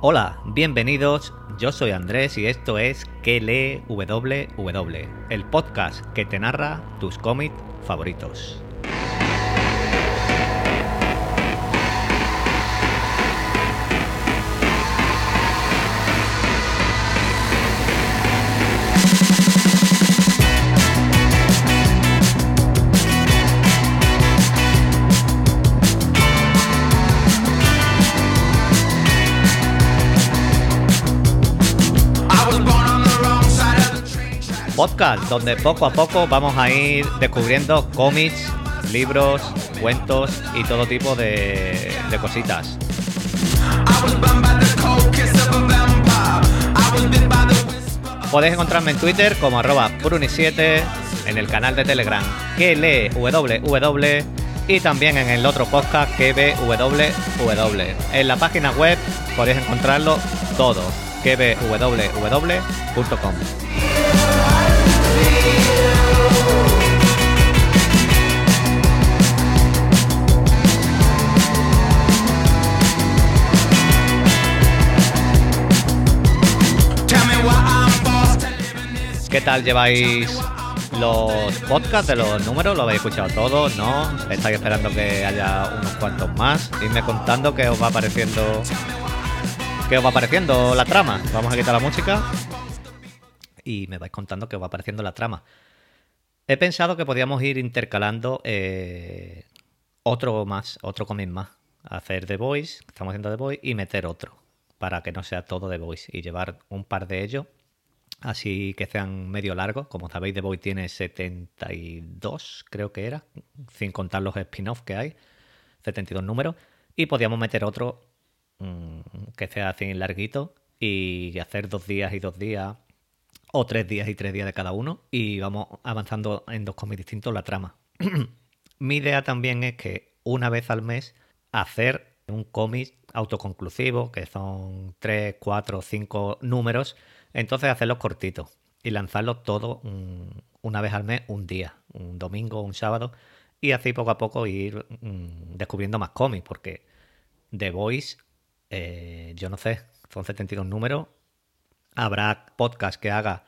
Hola, bienvenidos. Yo soy Andrés y esto es Que lee WW, el podcast que te narra tus cómics favoritos. Podcast, donde poco a poco vamos a ir descubriendo cómics, libros, cuentos y todo tipo de, cositas. Podéis encontrarme en Twitter como arroba pruni7, en el canal de Telegram que www y también en el otro podcast que. En la página web podéis encontrarlo todo, que www.com. ¿Qué tal lleváis los podcasts de los números? ¿Lo habéis escuchado todos? ¿No? ¿Estáis esperando que haya unos cuantos más? Irme contando qué os va apareciendo. ¿Qué os va apareciendo la trama? Vamos a quitar la música. Y me vais contando qué os va apareciendo la trama. He pensado que podíamos ir intercalando eh, otro más, otro cómic más. Hacer The Voice, estamos haciendo The Voice, y meter otro. Para que no sea todo The Voice. Y llevar un par de ellos así que sean medio largos. Como sabéis, The Boy tiene 72, creo que era, sin contar los spin-offs que hay, 72 números. Y podíamos meter otro mmm, que sea así larguito y hacer dos días y dos días, o tres días y tres días de cada uno, y vamos avanzando en dos cómics distintos la trama. Mi idea también es que una vez al mes hacer un cómic autoconclusivo, que son tres, cuatro, cinco números, entonces hacerlos cortitos y lanzarlos todos una vez al mes, un día, un domingo, un sábado, y así poco a poco ir mm, descubriendo más cómics, porque The Voice, eh, yo no sé, son 72 números. Habrá podcast que haga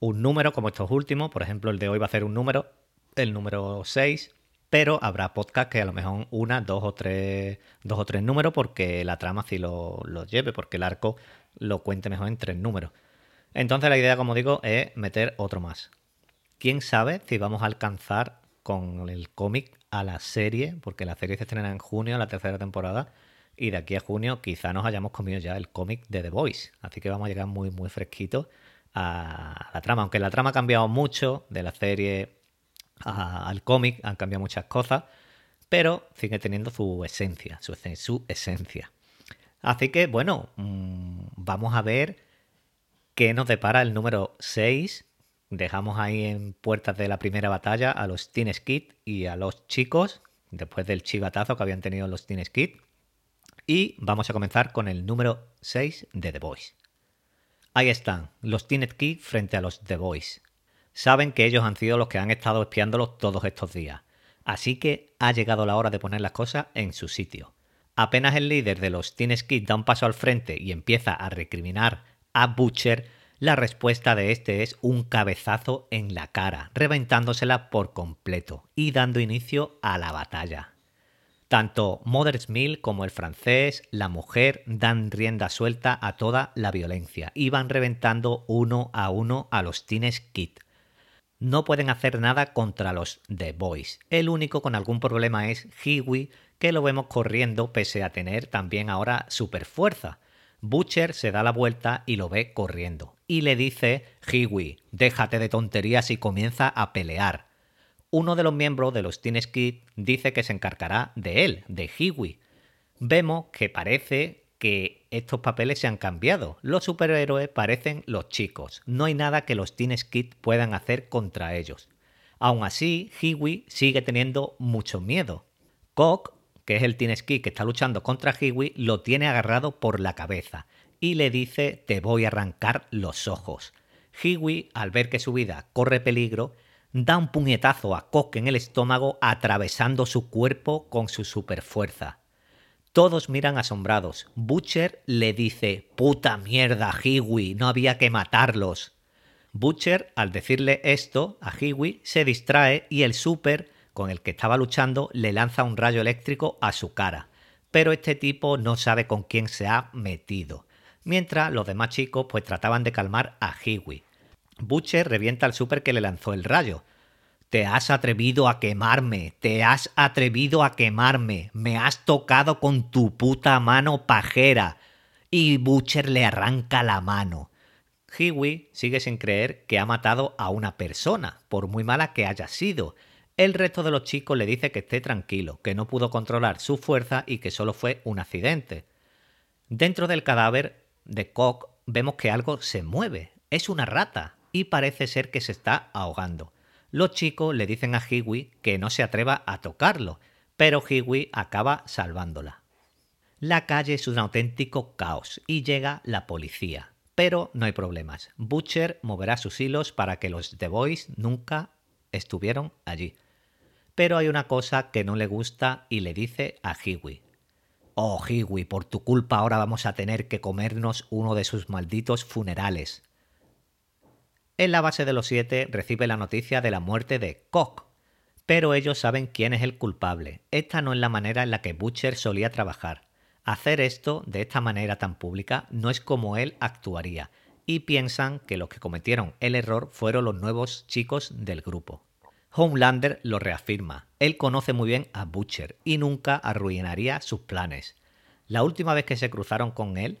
un número como estos últimos, por ejemplo, el de hoy va a ser un número, el número 6, pero habrá podcast que a lo mejor una, dos o tres, dos o tres números, porque la trama sí lo, lo lleve, porque el arco lo cuente mejor en tres números. Entonces la idea, como digo, es meter otro más. ¿Quién sabe si vamos a alcanzar con el cómic a la serie? Porque la serie se estrena en junio, la tercera temporada, y de aquí a junio quizá nos hayamos comido ya el cómic de The Voice. Así que vamos a llegar muy, muy fresquitos a la trama. Aunque la trama ha cambiado mucho de la serie al cómic, han cambiado muchas cosas, pero sigue teniendo su esencia, su, esencia. Así que, bueno, mmm, vamos a ver que nos depara el número 6. Dejamos ahí en puertas de la primera batalla a los Teen Skid y a los chicos, después del chivatazo que habían tenido los Teen Skid. Y vamos a comenzar con el número 6 de The Boys. Ahí están, los Teen Skid frente a los The Boys. Saben que ellos han sido los que han estado espiándolos todos estos días. Así que ha llegado la hora de poner las cosas en su sitio. Apenas el líder de los Teen Skid da un paso al frente y empieza a recriminar a Butcher, la respuesta de este es un cabezazo en la cara, reventándosela por completo y dando inicio a la batalla. Tanto Mother's Mill como el francés, la mujer, dan rienda suelta a toda la violencia y van reventando uno a uno a los Teenage Kid. No pueden hacer nada contra los The Boys. El único con algún problema es Hiwi, que lo vemos corriendo pese a tener también ahora super fuerza. Butcher se da la vuelta y lo ve corriendo. Y le dice, Hiwi, déjate de tonterías y comienza a pelear. Uno de los miembros de los Teen Skid dice que se encargará de él, de Hiwi. Vemos que parece que estos papeles se han cambiado. Los superhéroes parecen los chicos. No hay nada que los Teen Skid puedan hacer contra ellos. Aún así, Hiwi sigue teniendo mucho miedo. Cock que es el Teen que está luchando contra Hiwi, lo tiene agarrado por la cabeza y le dice te voy a arrancar los ojos. Hiwi, al ver que su vida corre peligro, da un puñetazo a Kok en el estómago atravesando su cuerpo con su superfuerza. Todos miran asombrados. Butcher le dice, puta mierda, Hiwi, no había que matarlos. Butcher, al decirle esto a Hiwi, se distrae y el super con el que estaba luchando le lanza un rayo eléctrico a su cara. Pero este tipo no sabe con quién se ha metido. Mientras los demás chicos pues trataban de calmar a Hiwi. Butcher revienta al super que le lanzó el rayo. Te has atrevido a quemarme, te has atrevido a quemarme, me has tocado con tu puta mano pajera. Y Butcher le arranca la mano. Hiwi sigue sin creer que ha matado a una persona, por muy mala que haya sido. El resto de los chicos le dice que esté tranquilo, que no pudo controlar su fuerza y que solo fue un accidente. Dentro del cadáver de Cock vemos que algo se mueve. Es una rata y parece ser que se está ahogando. Los chicos le dicen a Hiwi que no se atreva a tocarlo, pero Hiwi acaba salvándola. La calle es un auténtico caos y llega la policía. Pero no hay problemas. Butcher moverá sus hilos para que los The Boys nunca estuvieron allí. Pero hay una cosa que no le gusta y le dice a Hiwi. Oh, Hiwi, por tu culpa ahora vamos a tener que comernos uno de sus malditos funerales. En la base de los siete recibe la noticia de la muerte de Cock, pero ellos saben quién es el culpable. Esta no es la manera en la que Butcher solía trabajar. Hacer esto de esta manera tan pública no es como él actuaría, y piensan que los que cometieron el error fueron los nuevos chicos del grupo. Homelander lo reafirma. Él conoce muy bien a Butcher y nunca arruinaría sus planes. La última vez que se cruzaron con él,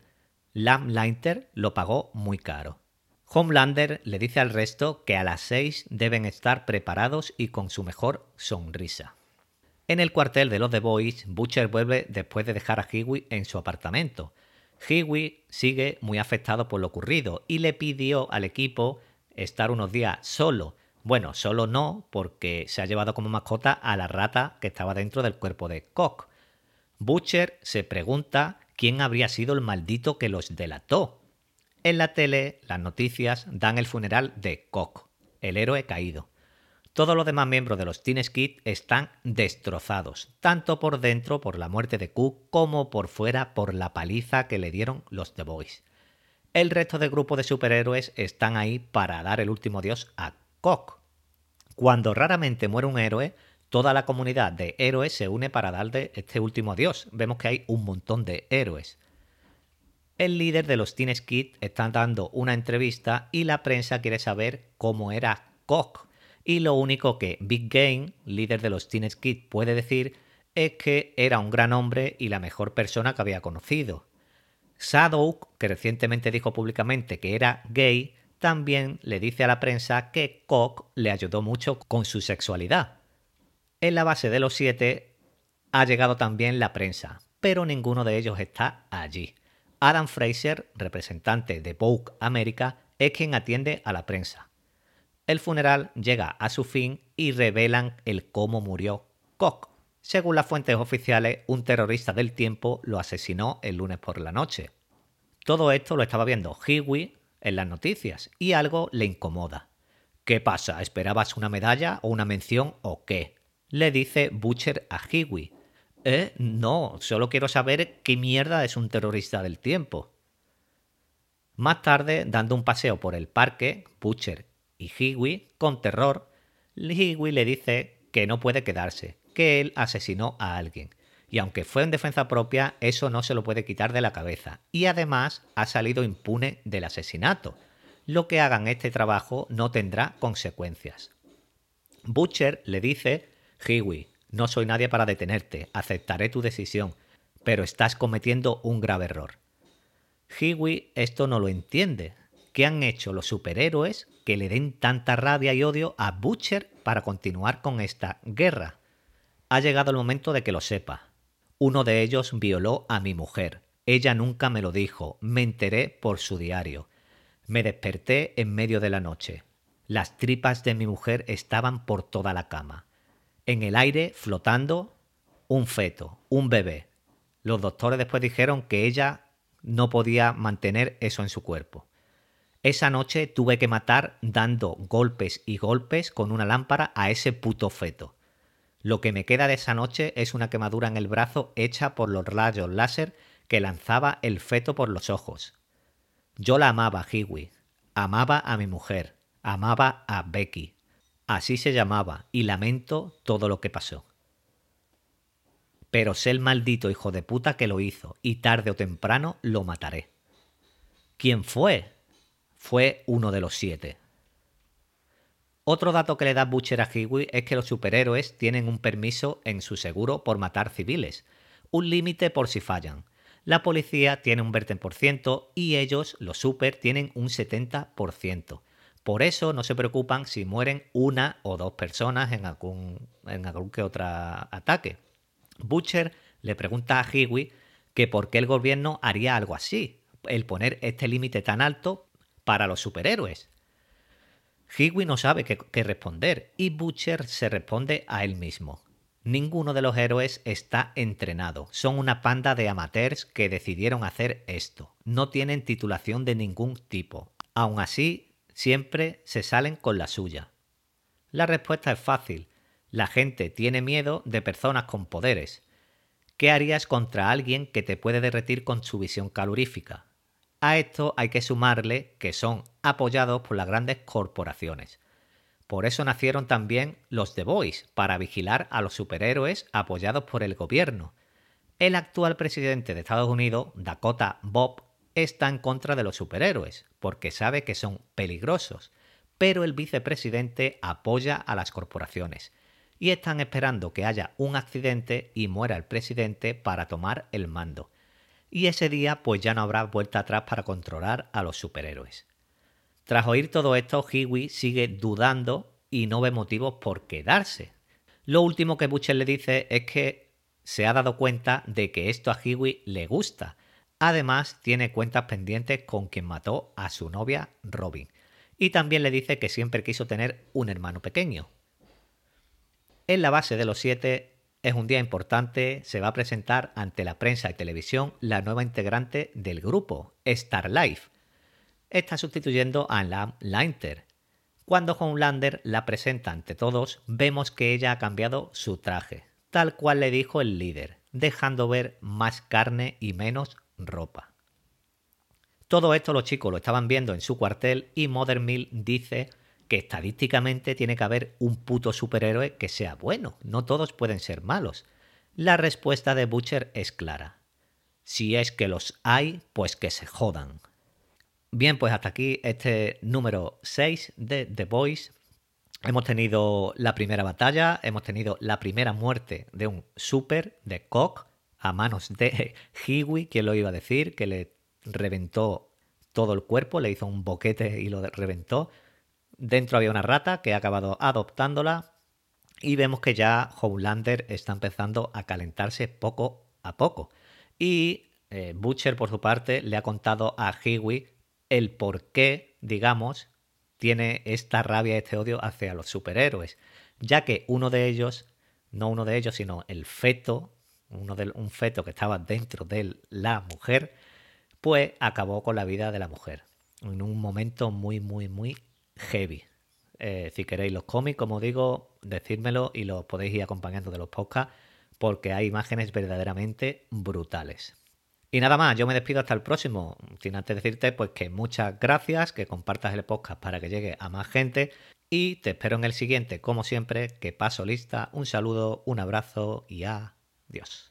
Lam Linter lo pagó muy caro. Homelander le dice al resto que a las seis deben estar preparados y con su mejor sonrisa. En el cuartel de los The Boys, Butcher vuelve después de dejar a Hiwi en su apartamento. Hiwi sigue muy afectado por lo ocurrido y le pidió al equipo estar unos días solo. Bueno, solo no, porque se ha llevado como mascota a la rata que estaba dentro del cuerpo de Cock. Butcher se pregunta quién habría sido el maldito que los delató. En la tele, las noticias dan el funeral de Cock, el héroe caído. Todos los demás miembros de los Teen Skid están destrozados, tanto por dentro por la muerte de Cook como por fuera por la paliza que le dieron los The Boys. El resto del grupo de superhéroes están ahí para dar el último dios a Cock. Cuando raramente muere un héroe, toda la comunidad de héroes se une para darle este último adiós. Vemos que hay un montón de héroes. El líder de los Teen Skid está dando una entrevista y la prensa quiere saber cómo era Cock y lo único que Big Game, líder de los Teen Skid, puede decir es que era un gran hombre y la mejor persona que había conocido. Shadow, que recientemente dijo públicamente que era gay, también le dice a la prensa que Cock le ayudó mucho con su sexualidad. En la base de los siete ha llegado también la prensa, pero ninguno de ellos está allí. Adam Fraser, representante de Vogue América, es quien atiende a la prensa. El funeral llega a su fin y revelan el cómo murió Koch. Según las fuentes oficiales, un terrorista del tiempo lo asesinó el lunes por la noche. Todo esto lo estaba viendo Hiwi en las noticias y algo le incomoda. ¿Qué pasa? ¿Esperabas una medalla o una mención o qué? Le dice Butcher a Hiwi. Eh, no, solo quiero saber qué mierda es un terrorista del tiempo. Más tarde, dando un paseo por el parque, Butcher y Hiwi, con terror, Hiwi le dice que no puede quedarse, que él asesinó a alguien. Y aunque fue en defensa propia, eso no se lo puede quitar de la cabeza. Y además ha salido impune del asesinato. Lo que hagan este trabajo no tendrá consecuencias. Butcher le dice, Hiwi, no soy nadie para detenerte, aceptaré tu decisión, pero estás cometiendo un grave error. Hiwi esto no lo entiende, ¿Qué han hecho los superhéroes que le den tanta rabia y odio a Butcher para continuar con esta guerra? Ha llegado el momento de que lo sepa. Uno de ellos violó a mi mujer. Ella nunca me lo dijo, me enteré por su diario. Me desperté en medio de la noche. Las tripas de mi mujer estaban por toda la cama. En el aire, flotando, un feto, un bebé. Los doctores después dijeron que ella no podía mantener eso en su cuerpo. Esa noche tuve que matar dando golpes y golpes con una lámpara a ese puto feto. Lo que me queda de esa noche es una quemadura en el brazo hecha por los rayos láser que lanzaba el feto por los ojos. Yo la amaba, Hiwi. Amaba a mi mujer. Amaba a Becky. Así se llamaba, y lamento todo lo que pasó. Pero sé el maldito hijo de puta que lo hizo, y tarde o temprano lo mataré. ¿Quién fue? Fue uno de los siete. Otro dato que le da Butcher a Hiwi es que los superhéroes tienen un permiso en su seguro por matar civiles, un límite por si fallan. La policía tiene un 20% y ellos, los super, tienen un 70%. Por eso no se preocupan si mueren una o dos personas en algún, que otro ataque. Butcher le pregunta a Hiwi que por qué el gobierno haría algo así, el poner este límite tan alto para los superhéroes. Hiwi no sabe qué, responder y Butcher se responde a él mismo. Ninguno de los héroes está entrenado. Son una panda de amateurs que decidieron hacer esto. No tienen titulación de ningún tipo. Aún así, siempre se salen con la suya. La respuesta es fácil. La gente tiene miedo de personas con poderes. ¿Qué harías contra alguien que te puede derretir con su visión calorífica? A esto hay que sumarle que son apoyados por las grandes corporaciones. Por eso nacieron también los The Boys, para vigilar a los superhéroes apoyados por el gobierno. El actual presidente de Estados Unidos, Dakota Bob, está en contra de los superhéroes, porque sabe que son peligrosos, pero el vicepresidente apoya a las corporaciones y están esperando que haya un accidente y muera el presidente para tomar el mando y ese día pues ya no habrá vuelta atrás para controlar a los superhéroes. Tras oír todo esto, Hiwi sigue dudando y no ve motivos por quedarse. Lo último que Butcher le dice es que se ha dado cuenta de que esto a Hiwi le gusta. Además, tiene cuentas pendientes con quien mató a su novia Robin. Y también le dice que siempre quiso tener un hermano pequeño. En la base de los siete es un día importante, se va a presentar ante la prensa y televisión la nueva integrante del grupo, Star Life. Está sustituyendo a Lam Linter. Cuando Homelander la presenta ante todos, vemos que ella ha cambiado su traje, tal cual le dijo el líder, dejando ver más carne y menos ropa. Todo esto los chicos lo estaban viendo en su cuartel y Mother Mill dice que estadísticamente tiene que haber un puto superhéroe que sea bueno, no todos pueden ser malos. La respuesta de Butcher es clara. Si es que los hay, pues que se jodan. Bien, pues hasta aquí este número 6 de The Boys. Hemos tenido la primera batalla, hemos tenido la primera muerte de un super de Cock a manos de Hiwi, quien lo iba a decir, que le reventó todo el cuerpo, le hizo un boquete y lo reventó. Dentro había una rata que ha acabado adoptándola y vemos que ya Homelander está empezando a calentarse poco a poco. Y eh, Butcher, por su parte, le ha contado a Hiwi el por qué, digamos, tiene esta rabia, este odio hacia los superhéroes, ya que uno de ellos, no uno de ellos, sino el feto, uno de, un feto que estaba dentro de la mujer, pues acabó con la vida de la mujer. En un momento muy, muy, muy heavy. Eh, si queréis los cómics, como digo, decídmelo y los podéis ir acompañando de los podcasts porque hay imágenes verdaderamente brutales. Y nada más, yo me despido hasta el próximo, sin antes decirte pues que muchas gracias, que compartas el podcast para que llegue a más gente y te espero en el siguiente, como siempre, que paso lista, un saludo, un abrazo y adiós.